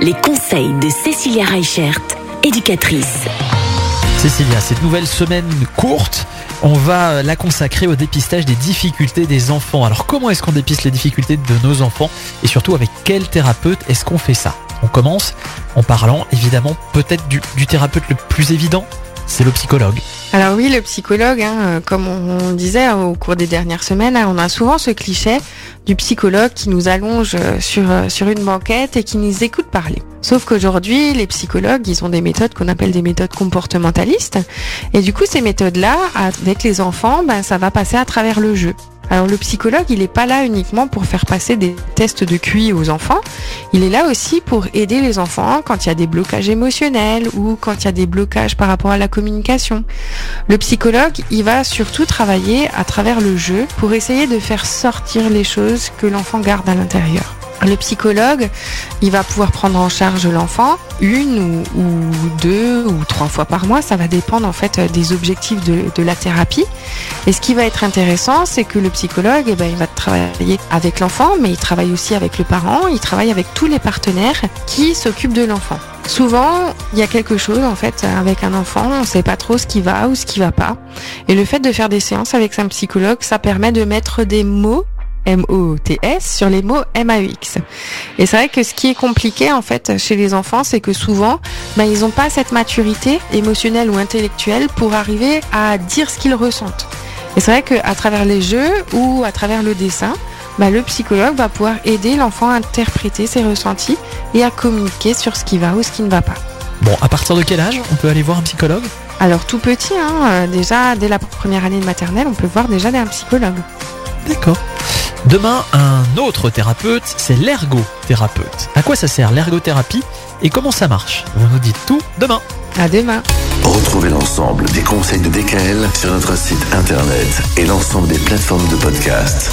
Les conseils de Cécilia Reichert, éducatrice. Cécilia, cette nouvelle semaine courte, on va la consacrer au dépistage des difficultés des enfants. Alors comment est-ce qu'on dépiste les difficultés de nos enfants? Et surtout avec quel thérapeute est-ce qu'on fait ça? On commence en parlant évidemment peut-être du thérapeute le plus évident, c'est le psychologue. Alors oui, le psychologue, hein, euh, comme on disait hein, au cours des dernières semaines, hein, on a souvent ce cliché du psychologue qui nous allonge euh, sur, euh, sur une banquette et qui nous écoute parler. Sauf qu'aujourd'hui, les psychologues, ils ont des méthodes qu'on appelle des méthodes comportementalistes. Et du coup, ces méthodes-là, avec les enfants, ben, ça va passer à travers le jeu. Alors le psychologue, il n'est pas là uniquement pour faire passer des tests de QI aux enfants, il est là aussi pour aider les enfants quand il y a des blocages émotionnels ou quand il y a des blocages par rapport à la communication. Le psychologue, il va surtout travailler à travers le jeu pour essayer de faire sortir les choses que l'enfant garde à l'intérieur. Le psychologue, il va pouvoir prendre en charge l'enfant une ou, deux ou trois fois par mois. Ça va dépendre en fait des objectifs de, la thérapie. Et ce qui va être intéressant, c'est que le psychologue, eh ben, il va travailler avec l'enfant, mais il travaille aussi avec le parent. Il travaille avec tous les partenaires qui s'occupent de l'enfant. Souvent, il y a quelque chose en fait avec un enfant, on ne sait pas trop ce qui va ou ce qui va pas. Et le fait de faire des séances avec un psychologue, ça permet de mettre des mots M-O-T-S sur les mots M-A-U-X. Et c'est vrai que ce qui est compliqué en fait chez les enfants, c'est que souvent, ben, ils n'ont pas cette maturité émotionnelle ou intellectuelle pour arriver à dire ce qu'ils ressentent. Et c'est vrai qu'à travers les jeux ou à travers le dessin, ben, le psychologue va pouvoir aider l'enfant à interpréter ses ressentis et à communiquer sur ce qui va ou ce qui ne va pas. Bon, à partir de quel âge on peut aller voir un psychologue? Alors tout petit, hein, euh, déjà dès la première année de maternelle, on peut voir déjà un psychologue. D'accord. Demain, un autre thérapeute, c'est l'ergothérapeute. À quoi ça sert l'ergothérapie et comment ça marche? Vous nous dites tout demain. À demain. Retrouvez l'ensemble des conseils de DKL sur notre site internet et l'ensemble des plateformes de podcast.